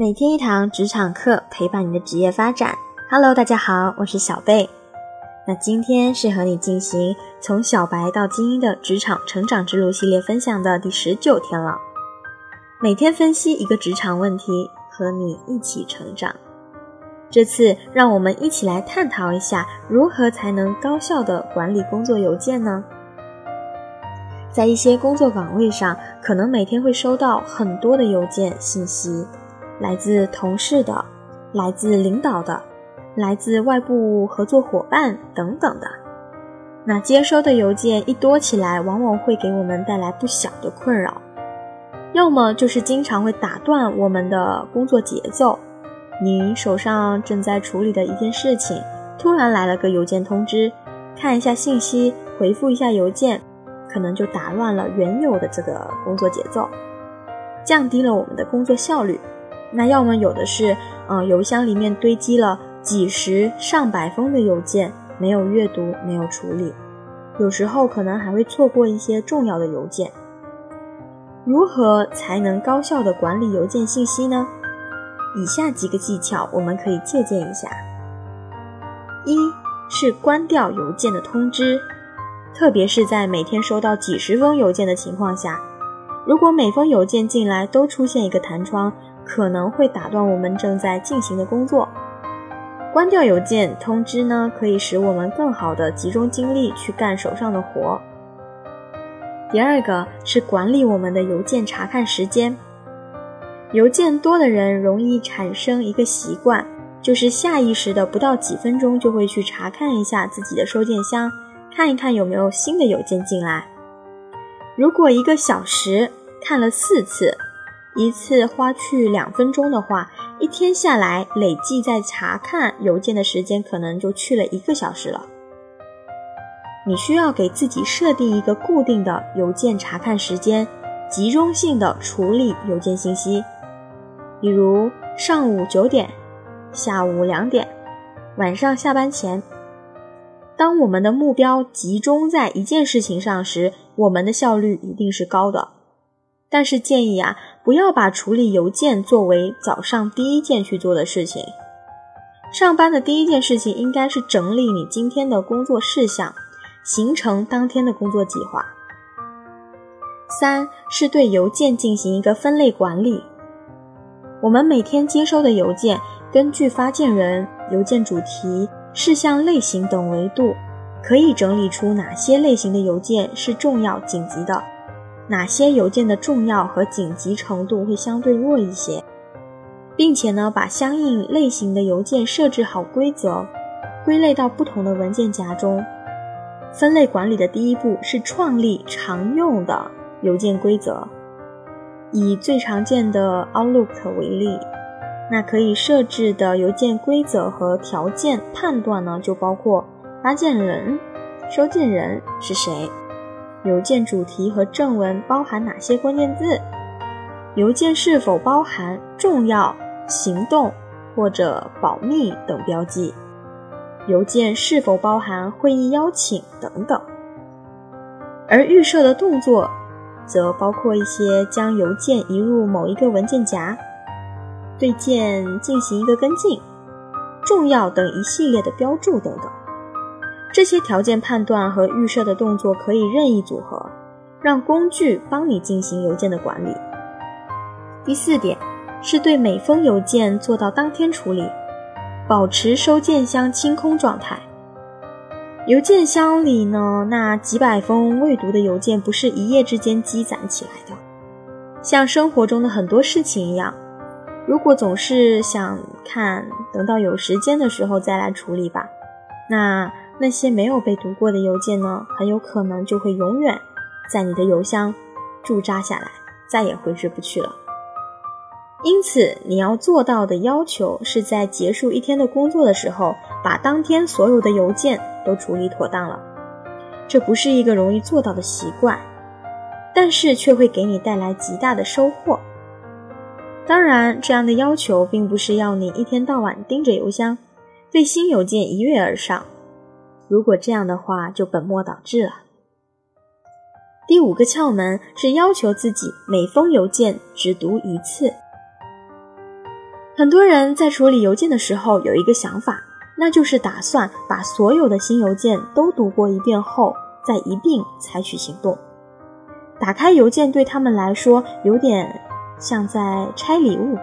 每天一堂职场课，陪伴你的职业发展。Hello，大家好，我是小贝。那今天是和你进行从小白到精英的职场成长之路系列分享的第十九天了。每天分析一个职场问题，和你一起成长。这次让我们一起来探讨一下，如何才能高效的管理工作邮件呢？在一些工作岗位上，可能每天会收到很多的邮件信息。来自同事的，来自领导的，来自外部合作伙伴等等的，那接收的邮件一多起来，往往会给我们带来不小的困扰。要么就是经常会打断我们的工作节奏，你手上正在处理的一件事情，突然来了个邮件通知，看一下信息，回复一下邮件，可能就打乱了原有的这个工作节奏，降低了我们的工作效率。那要么有的是，嗯，邮箱里面堆积了几十上百封的邮件，没有阅读，没有处理，有时候可能还会错过一些重要的邮件。如何才能高效的管理邮件信息呢？以下几个技巧我们可以借鉴一下。一是关掉邮件的通知，特别是在每天收到几十封邮件的情况下，如果每封邮件进来都出现一个弹窗。可能会打断我们正在进行的工作。关掉邮件通知呢，可以使我们更好的集中精力去干手上的活。第二个是管理我们的邮件查看时间。邮件多的人容易产生一个习惯，就是下意识的不到几分钟就会去查看一下自己的收件箱，看一看有没有新的邮件进来。如果一个小时看了四次。一次花去两分钟的话，一天下来累计在查看邮件的时间可能就去了一个小时了。你需要给自己设定一个固定的邮件查看时间，集中性的处理邮件信息，比如上午九点、下午两点、晚上下班前。当我们的目标集中在一件事情上时，我们的效率一定是高的。但是建议啊，不要把处理邮件作为早上第一件去做的事情。上班的第一件事情应该是整理你今天的工作事项，形成当天的工作计划。三是对邮件进行一个分类管理。我们每天接收的邮件，根据发件人、邮件主题、事项类型等维度，可以整理出哪些类型的邮件是重要紧急的。哪些邮件的重要和紧急程度会相对弱一些，并且呢，把相应类型的邮件设置好规则，归类到不同的文件夹中。分类管理的第一步是创立常用的邮件规则。以最常见的 Outlook 为例，那可以设置的邮件规则和条件判断呢，就包括发件人、收件人是谁。邮件主题和正文包含哪些关键字？邮件是否包含重要、行动或者保密等标记？邮件是否包含会议邀请等等？而预设的动作，则包括一些将邮件移入某一个文件夹、对件进行一个跟进、重要等一系列的标注等等。这些条件判断和预设的动作可以任意组合，让工具帮你进行邮件的管理。第四点是对每封邮件做到当天处理，保持收件箱清空状态。邮件箱里呢，那几百封未读的邮件不是一夜之间积攒起来的，像生活中的很多事情一样，如果总是想看，等到有时间的时候再来处理吧，那。那些没有被读过的邮件呢，很有可能就会永远在你的邮箱驻扎下来，再也挥之不去了。因此，你要做到的要求是在结束一天的工作的时候，把当天所有的邮件都处理妥当了。这不是一个容易做到的习惯，但是却会给你带来极大的收获。当然，这样的要求并不是要你一天到晚盯着邮箱，对新邮件一跃而上。如果这样的话，就本末倒置了。第五个窍门是要求自己每封邮件只读一次。很多人在处理邮件的时候有一个想法，那就是打算把所有的新邮件都读过一遍后，再一并采取行动。打开邮件对他们来说有点像在拆礼物，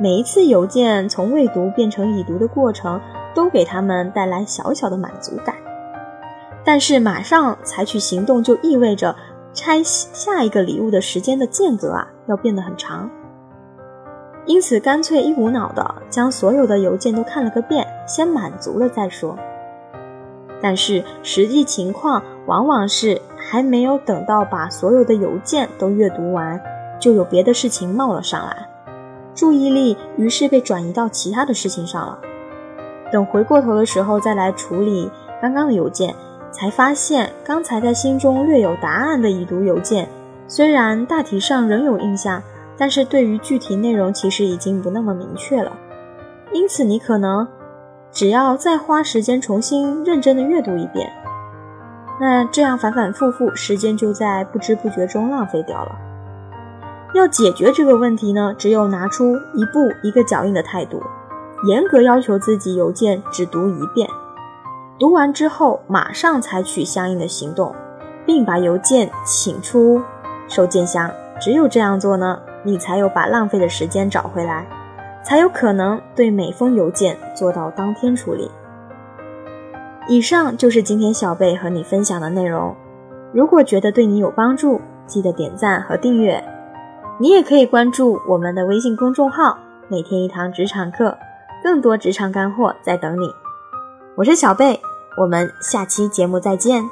每一次邮件从未读变成已读的过程，都给他们带来小小的满足感。但是马上采取行动就意味着拆下一个礼物的时间的间隔啊，要变得很长。因此，干脆一股脑的将所有的邮件都看了个遍，先满足了再说。但是实际情况往往是还没有等到把所有的邮件都阅读完，就有别的事情冒了上来，注意力于是被转移到其他的事情上了。等回过头的时候再来处理刚刚的邮件，才发现刚才在心中略有答案的已读邮件，虽然大体上仍有印象。但是对于具体内容，其实已经不那么明确了，因此你可能只要再花时间重新认真的阅读一遍，那这样反反复复，时间就在不知不觉中浪费掉了。要解决这个问题呢，只有拿出一步一个脚印的态度，严格要求自己邮件只读一遍，读完之后马上采取相应的行动，并把邮件请出收件箱。只有这样做呢。你才有把浪费的时间找回来，才有可能对每封邮件做到当天处理。以上就是今天小贝和你分享的内容。如果觉得对你有帮助，记得点赞和订阅。你也可以关注我们的微信公众号“每天一堂职场课”，更多职场干货在等你。我是小贝，我们下期节目再见。